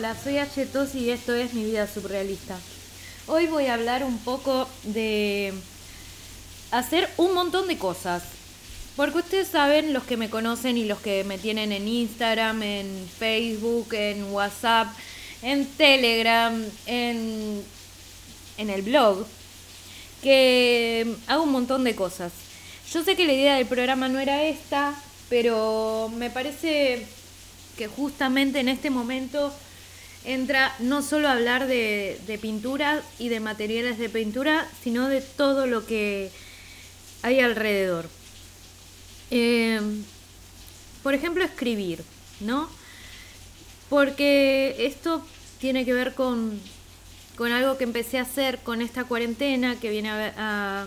Hola, soy Achetos y esto es Mi Vida Surrealista. Hoy voy a hablar un poco de hacer un montón de cosas. Porque ustedes saben, los que me conocen y los que me tienen en Instagram, en Facebook, en WhatsApp, en Telegram, en, en el blog, que hago un montón de cosas. Yo sé que la idea del programa no era esta, pero me parece que justamente en este momento entra no solo a hablar de, pintura y de materiales de pintura, sino de todo lo que hay alrededor. Em, por ejemplo, escribir, ¿no? Porque esto tiene que ver con, con algo que empecé a hacer con esta cuarentena, que viene a,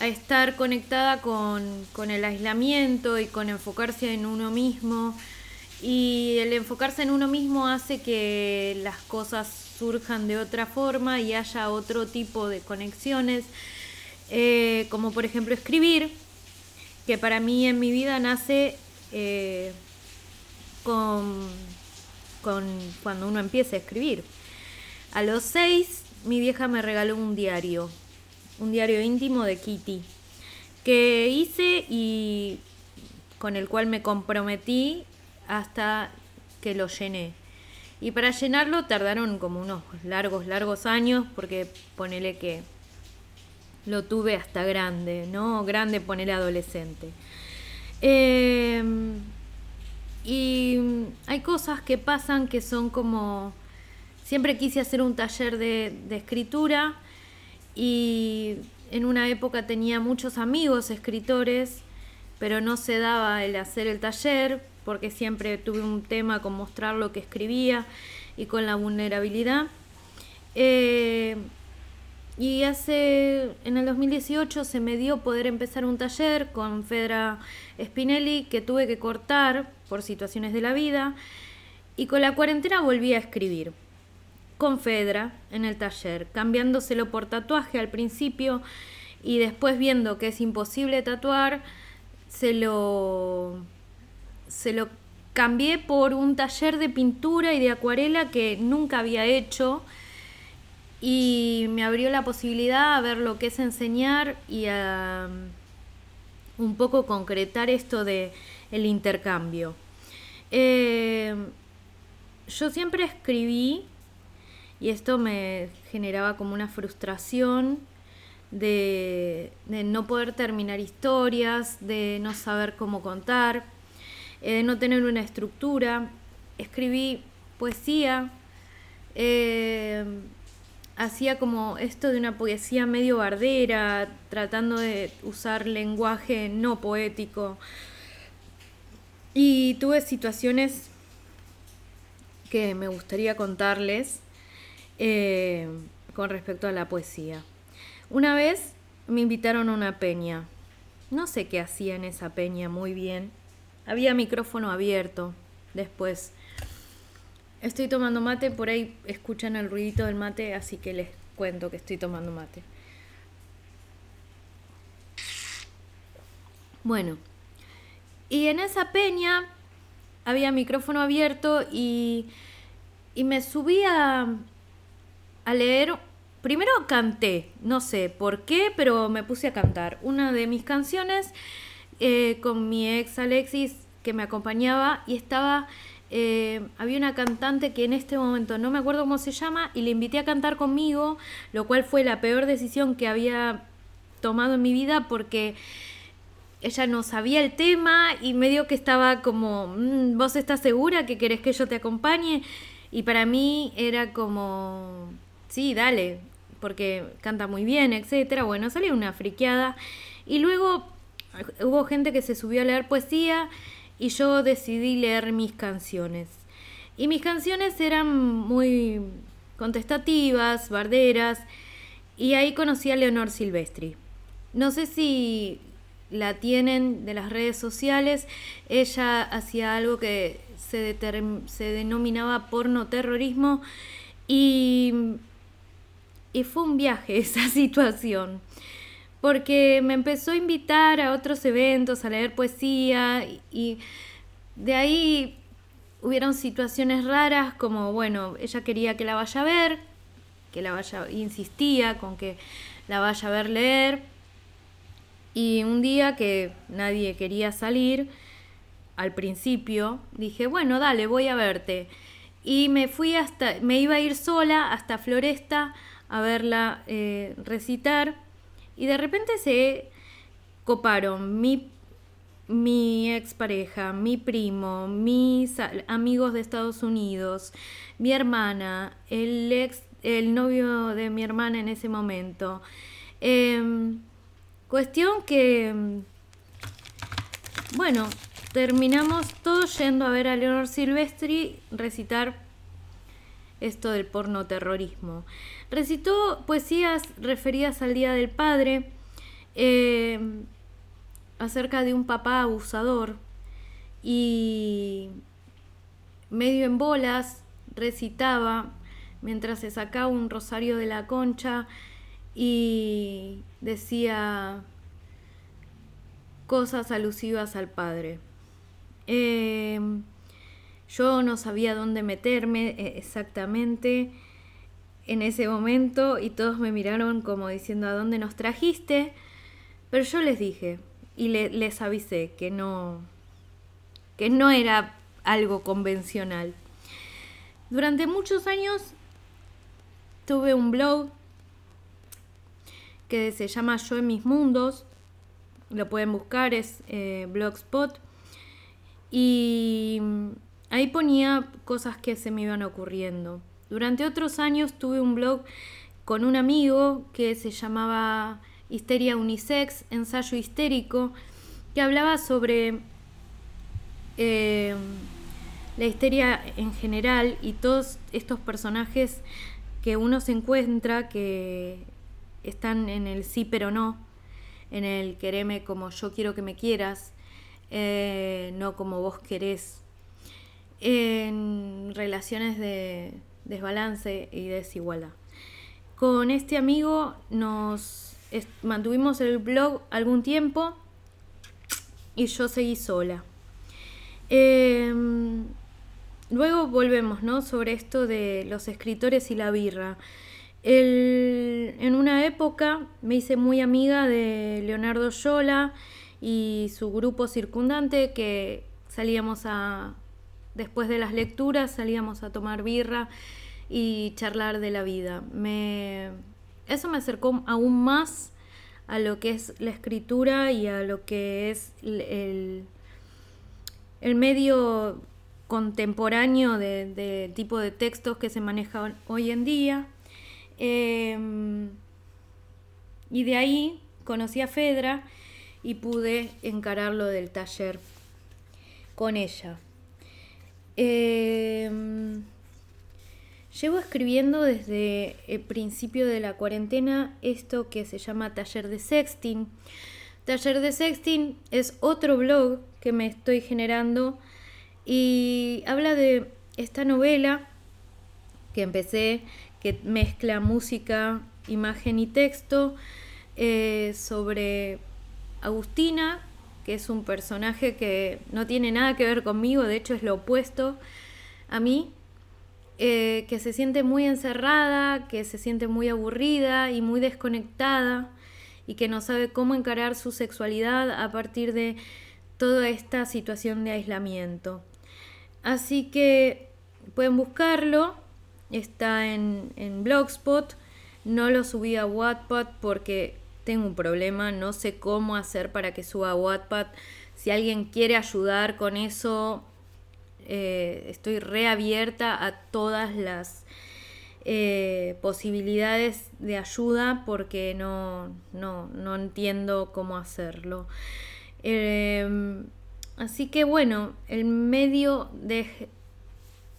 a, estar conectada con, con el aislamiento y con enfocarse en uno mismo y el enfocarse en uno mismo hace que las cosas surjan de otra forma y haya otro tipo de conexiones, eh, como por ejemplo escribir, que para mí en mi vida nace eh, con, con cuando uno empieza a escribir. A los seis mi vieja me regaló un diario, un diario íntimo de Kitty, que hice y con el cual me comprometí hasta que lo llené. Y para llenarlo tardaron como unos largos, largos años, porque ponele que lo tuve hasta grande, ¿no? Grande, ponele adolescente. Em, y hay cosas que pasan que son como... Siempre quise hacer un taller de, de escritura y en una época tenía muchos amigos escritores, pero no se daba el hacer el taller porque siempre tuve un tema con mostrar lo que escribía y con la vulnerabilidad. Eh, y hace, en el 2018 se me dio poder empezar un taller con Fedra Spinelli que tuve que cortar por situaciones de la vida. Y con la cuarentena volví a escribir con Fedra en el taller, cambiándoselo por tatuaje al principio y después viendo que es imposible tatuar, se lo se lo cambié por un taller de pintura y de acuarela que nunca había hecho y me abrió la posibilidad a ver lo que es enseñar y a um, un poco concretar esto de el intercambio. Eh, yo siempre escribí y esto me generaba como una frustración de no poder terminar historias, de no saber cómo contar de no tener una estructura. Escribí poesía, eh, hacía como esto de una poesía medio bardera, tratando de usar lenguaje no poético. Y tuve situaciones que me gustaría contarles eh, con respecto a la poesía. Una vez me invitaron a una peña. No sé qué hacía en esa peña muy bien había micrófono abierto. Después estoy tomando mate, por ahí escuchan el ruidito del mate, así que les cuento que estoy tomando mate. Bueno, y en esa peña había micrófono abierto y, y me subí a, a leer. Primero canté, no sé por qué, pero me puse a cantar una de mis canciones eh, con mi ex Alexis que me acompañaba y estaba, eh, había una cantante que en este momento no me acuerdo cómo se llama y le invité a cantar conmigo, lo cual fue la peor decisión que había tomado en mi vida porque ella no sabía el tema y medio que estaba como, mm, ¿vos estás segura que querés que yo te acompañe? Y para mí era como, sí, dale, porque canta muy bien, etcétera. Bueno, salió una friqueada. Y luego hubo gente que se subió a leer poesía y yo decidí leer mis canciones. Y mis canciones eran muy contestativas, barderas, y ahí conocí a Leonor Silvestri. No sé si la tienen de las redes sociales, ella hacía algo que se, se denominaba porno terrorismo y, y fue un viaje esa situación porque me empezó a invitar a otros eventos, a leer poesía y, de ahí hubieron situaciones raras como, bueno, ella quería que la vaya a ver, que la vaya, insistía con que la vaya a ver leer. Y un día que nadie quería salir, al principio, dije, bueno, dale, voy a verte. Y me fui hasta, me iba a ir sola hasta Floresta a verla eh, recitar. Y de repente se coparon mi mi expareja, mi primo, mis amigos de Estados Unidos, mi hermana, el ex, el novio de mi hermana en ese momento. Em, cuestión que, bueno, terminamos todos yendo a ver a Leonor Silvestri recitar esto del porno terrorismo. Recitó poesías referidas al Día del Padre. Em, acerca de un papá abusador y medio en bolas recitaba mientras se sacaba un rosario de la concha y decía cosas alusivas al padre. Em, yo no sabía dónde meterme eh, exactamente en ese momento y todos me miraron como diciendo a dónde nos trajiste, pero yo les dije, y les avisé que no, que no era algo convencional. Durante muchos años tuve un blog que se llama Yo en mis mundos, lo pueden buscar, es eh, Blogspot, y ahí ponía cosas que se me iban ocurriendo. Durante otros años tuve un blog con un amigo que se llamaba Histeria Unisex, ensayo histérico, que hablaba sobre eh, la histeria en general y todos estos personajes que uno se encuentra que están en el sí pero no, en el quereme como yo quiero que me quieras, eh, no como vos querés, en relaciones de desbalance y desigualdad. Con este amigo nos mantuvimos el blog algún tiempo y yo seguí sola. Em, luego volvemos, ¿no? Sobre esto de los escritores y la birra. en una época me hice muy amiga de Leonardo Yola y su grupo circundante que salíamos a, después de las lecturas, salíamos a tomar birra y charlar de la vida. Me, eso me acercó aún más a lo que es la escritura y a lo que es el, el medio contemporáneo de, tipo de textos que se manejan hoy en día. Em, y de ahí conocí a Fedra y pude encarar lo del taller con ella. Em, Llevo escribiendo desde el principio de la cuarentena esto que se llama Taller de Sexting. Taller de Sexting es otro blog que me estoy generando y habla de esta novela que empecé, que mezcla música, imagen y texto, eh, sobre Agustina, que es un personaje que no tiene nada que ver conmigo, de hecho es lo opuesto a mí, eh, que se siente muy encerrada, que se siente muy aburrida y muy desconectada y que no sabe cómo encarar su sexualidad a partir de toda esta situación de aislamiento. Así que pueden buscarlo, está en, en Blogspot, no lo subí a Wattpad porque tengo un problema, no sé cómo hacer para que suba Wattpad. Si alguien quiere ayudar con eso, eh, estoy reabierta a todas las eh, posibilidades de ayuda porque no, no, entiendo cómo hacerlo. Em, así que bueno, el medio de...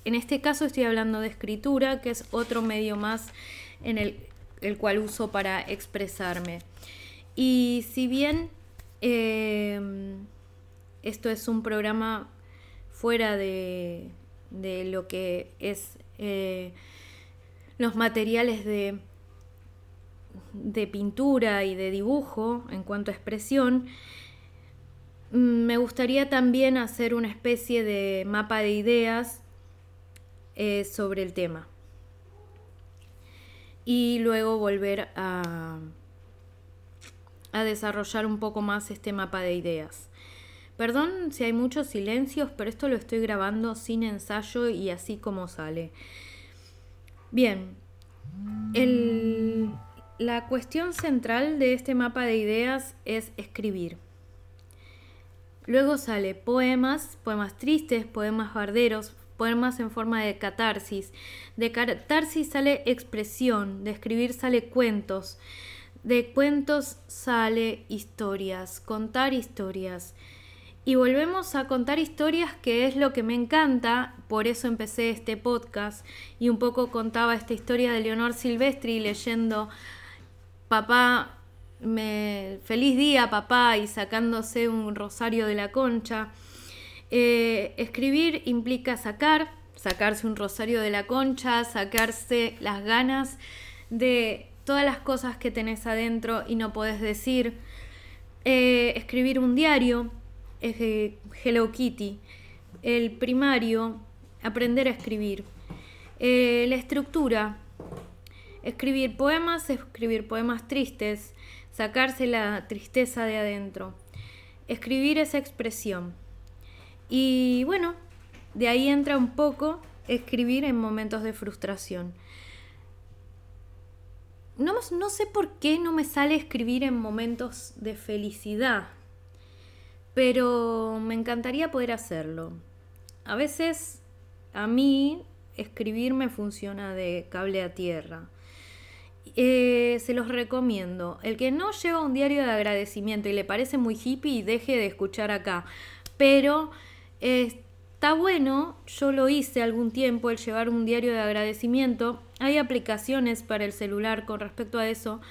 En este caso estoy hablando de escritura, que es otro medio más en el, el cual uso para expresarme. Y si bien em, esto es un programa fuera de, lo que es eh, los materiales de, de pintura y de dibujo en cuanto a expresión, mm, me me gustaría también hacer una especie de mapa de ideas eh, sobre el tema. Y luego volver a, a desarrollar un poco más este mapa de ideas. Perdón si hay muchos silencios, pero esto lo estoy grabando sin ensayo y así como sale. Bien, la cuestión central de este mapa de ideas es escribir. Luego sale poemas, poemas tristes, poemas barderos, poemas en forma de catarsis. De catarsis sale expresión, de escribir sale cuentos, de cuentos sale historias, contar historias. Y volvemos a contar historias, que es lo que me encanta, por eso empecé este podcast y un poco contaba esta historia de Leonor Silvestri leyendo Papá me, feliz día papá y sacándose un rosario de la concha. Eh, escribir implica sacar, sacarse un rosario de la concha, sacarse las ganas de todas las cosas que tenés adentro y no podés decir. Eh, escribir un diario, es Hello Kitty. El primario, aprender a escribir. Eh, la estructura, escribir poemas, escribir poemas tristes, sacarse la tristeza de adentro, escribir esa expresión. Y bueno, de ahí entra un poco escribir en momentos de frustración. No, no, sé por qué no me sale escribir en momentos de felicidad, pero me encantaría poder hacerlo. A veces a mí escribir me funciona de cable a tierra. Eh, se los recomiendo. El que no lleva un diario de agradecimiento y le parece muy hippie, deje de escuchar acá. Pero está bueno, yo lo hice algún tiempo, el llevar un diario de agradecimiento. Hay aplicaciones para el celular con respecto a eso.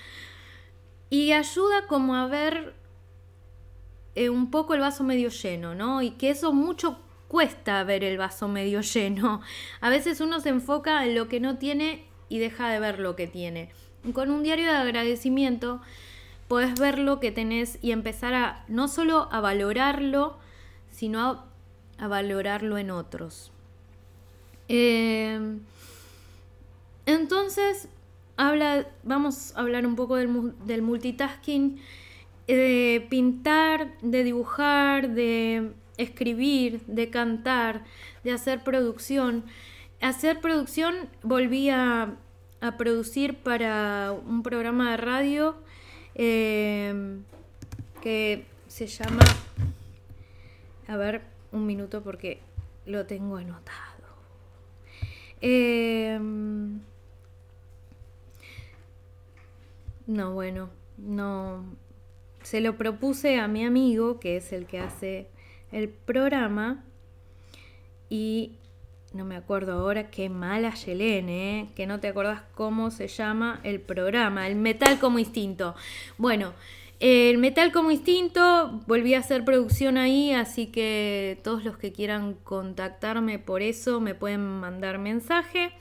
Y ayuda como a ver eh, un poco el vaso medio lleno, ¿no? Y que eso mucho cuesta ver el vaso medio lleno. A veces uno se enfoca en lo que no tiene y deja de ver lo que tiene. Con un diario de agradecimiento podés ver lo que tenés y empezar a no solo a valorarlo, sino a, valorarlo en otros. Eh, entonces, habla, vamos a hablar un poco del, multitasking, de pintar, de dibujar, de escribir, de cantar, de hacer producción. Hacer producción volví a a producir para un programa de radio em, que se llama... A ver, un minuto porque lo tengo anotado. Em, no, bueno, no. Se lo propuse a mi amigo, que es el que hace el programa, y no me acuerdo ahora, qué mala Yelene, ¿eh? que no te acordás cómo se llama el programa, el Metal como Instinto. Bueno, el Metal como Instinto, volví a hacer producción ahí, así que todos los que quieran contactarme por eso me pueden mandar mensaje.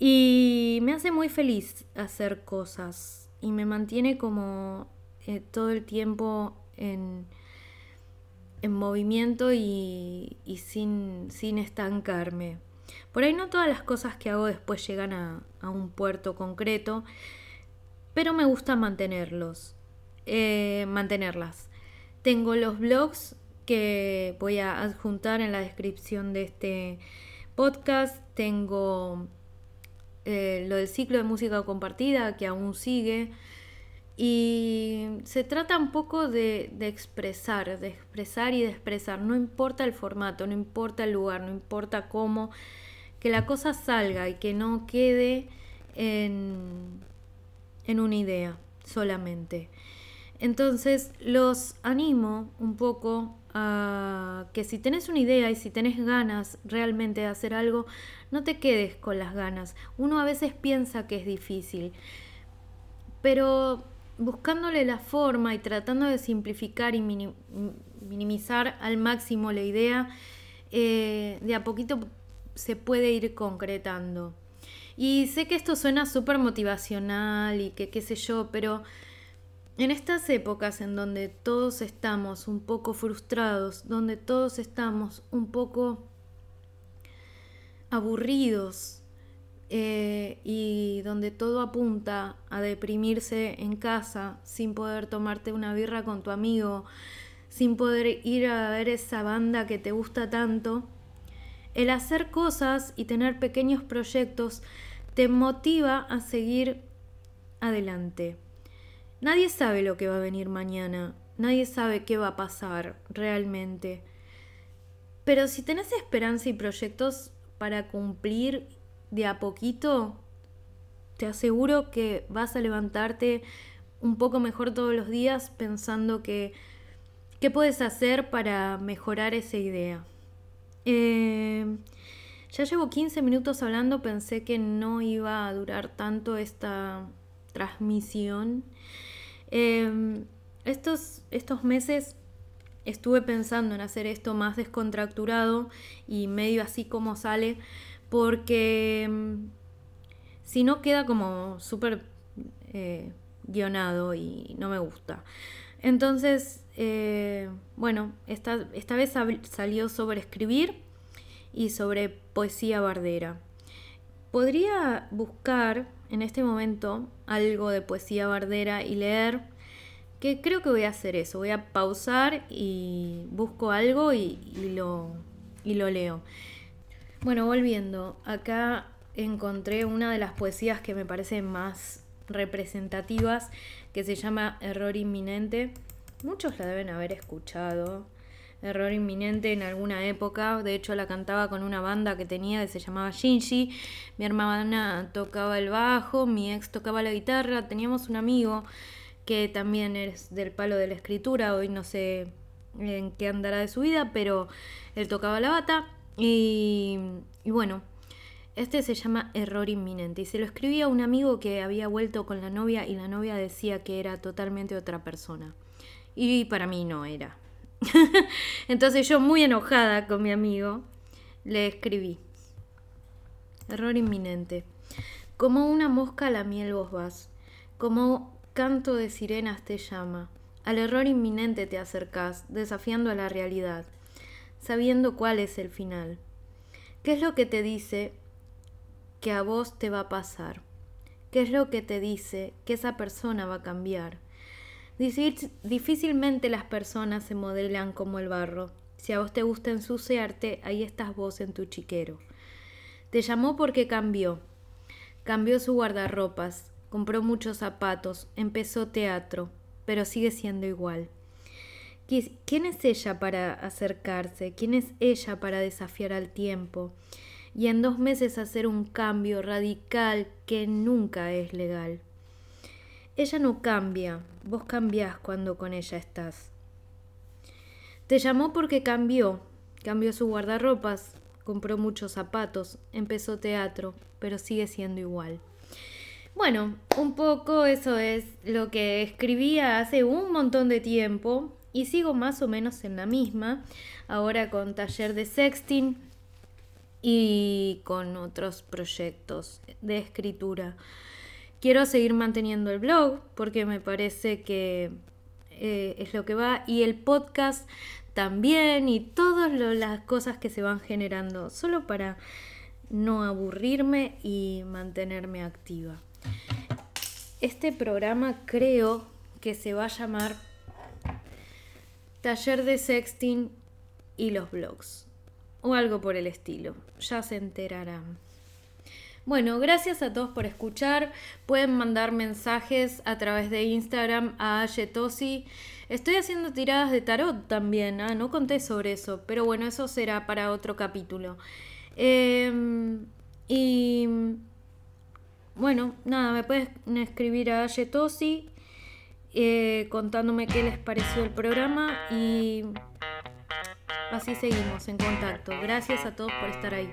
Y me hace muy feliz hacer cosas y me mantiene como eh, todo el tiempo en en movimiento y, sin, sin, estancarme. Por ahí no todas las cosas que hago después llegan a, un puerto concreto, pero me gusta mantenerlos, eh, mantenerlas. Tengo los blogs que voy a adjuntar en la descripción de este podcast. Tengo eh, lo del ciclo de música compartida que aún sigue. Y se trata un poco de, expresar, de expresar y de expresar. No importa el formato, no importa el lugar, no importa cómo, que la cosa salga y que no quede en, en una idea solamente. Entonces los animo un poco a que si tenés una idea y si tenés ganas realmente de hacer algo, no te quedes con las ganas. Uno a veces piensa que es difícil, pero buscándole la forma y tratando de simplificar y minimizar al máximo la idea, eh, de a poquito se puede ir concretando. Y sé que esto suena súper motivacional y que qué sé yo, pero en estas épocas en donde todos estamos un poco frustrados, donde todos estamos un poco aburridos eh, y donde todo apunta a deprimirse en casa sin poder tomarte una birra con tu amigo, sin poder ir a ver esa banda que te gusta tanto, el hacer cosas y tener pequeños proyectos te motiva a seguir adelante. Nadie sabe lo que va a venir mañana, nadie sabe qué va a pasar realmente. Pero si tenés esperanza y proyectos para cumplir de a poquito, te aseguro que vas a levantarte un poco mejor todos los días pensando que qué puedes hacer para mejorar esa idea. Eh, ya llevo 15 minutos hablando, pensé que no iba a durar tanto esta transmisión. Em, estos, estos meses estuve pensando en hacer esto más descontracturado y medio así como sale, porque em, si no queda como súper eh, guionado y no me gusta. Entonces, eh, bueno, esta, esta vez salió sobre escribir y sobre poesía bardera. Podría buscar en este momento algo de poesía bardera y leer, que creo que voy a hacer eso, voy a pausar y busco algo y, lo, y lo leo. Bueno, volviendo, acá encontré una de las poesías que me parecen más representativas, que se llama Error Inminente. Muchos la deben haber escuchado. Error inminente en alguna época. De hecho, la cantaba con una banda que tenía que se llamaba Shinji. Mi hermana tocaba el bajo, mi ex tocaba la guitarra. Teníamos un amigo que también es del palo de la escritura. Hoy no sé en qué andará de su vida, pero él tocaba la bata. Y, bueno, este se llama Error Inminente y se lo escribía a un amigo que había vuelto con la novia y la novia decía que era totalmente otra persona. Y para mí no era. Entonces yo muy enojada con mi amigo le escribí. Error inminente. Como una mosca a la miel vos vas, como canto de sirenas te llama. Al error inminente te acercás, desafiando a la realidad, sabiendo cuál es el final. ¿Qué es lo que te dice que a vos te va a pasar? ¿Qué es lo que te dice que esa persona va a cambiar? Difícilmente las personas se modelan como el barro. Si a vos te gusta ensuciarte, ahí estás vos en tu chiquero. Te llamó porque cambió. Cambió su guardarropas, compró muchos zapatos, empezó teatro, pero sigue siendo igual. ¿Quién es ella para acercarse? ¿Quién es ella para desafiar al tiempo? Y en dos meses hacer un cambio radical que nunca es legal. Ella no cambia, vos cambiás cuando con ella estás. Te llamó porque cambió, cambió su guardarropas, compró muchos zapatos, empezó teatro, pero sigue siendo igual. Bueno, un poco eso es lo que escribía hace un montón de tiempo y sigo más o menos en la misma, ahora con taller de sexting y con otros proyectos de escritura. Quiero seguir manteniendo el blog porque me parece que eh, es lo que va y el podcast también y todas las cosas que se van generando solo para no aburrirme y mantenerme activa. Este programa creo que se va a llamar Taller de Sexting y los blogs o algo por el estilo. Ya se enterarán. Bueno, gracias a todos por escuchar. Pueden mandar mensajes a través de Instagram a Yetosi. Estoy haciendo tiradas de tarot también, ¿ah? no conté sobre eso, pero bueno, eso será para otro capítulo. Em, y bueno, nada, me pueden escribir a Yetosi eh, contándome qué les pareció el programa y así seguimos en contacto. Gracias a todos por estar ahí.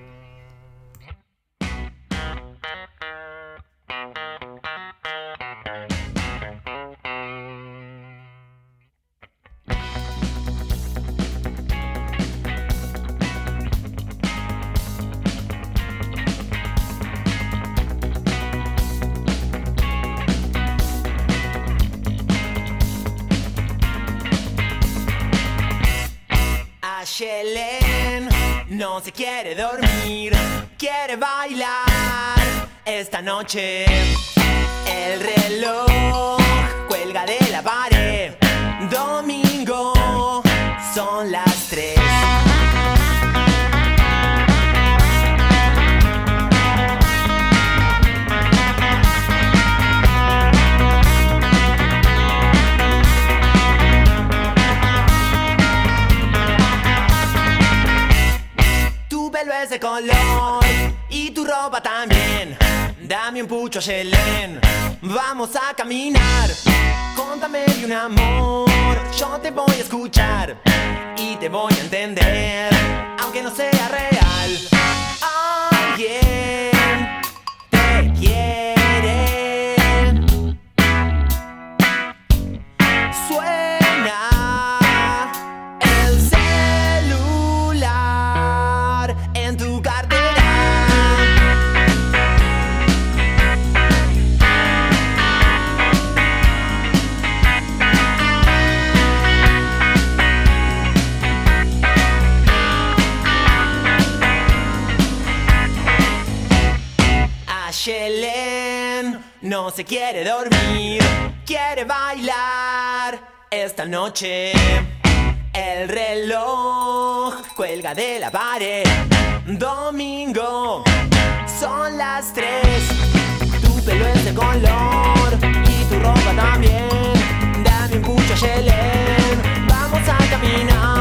No se quiere dormir, quiere bailar esta noche. El reloj cuelga de la pared. Domingo son las tres. Pelo es de color y tu ropa también. Dame un pucho, Shelen. Vamos a caminar. Contame de un amor. Yo te voy a escuchar y te voy a entender, aunque no sea real. No se quiere dormir, quiere bailar esta noche. El reloj cuelga de la pared. Domingo son las tres. Tu pelo es de color y tu ropa también. Dame un pucho, Shelen. Vamos a caminar.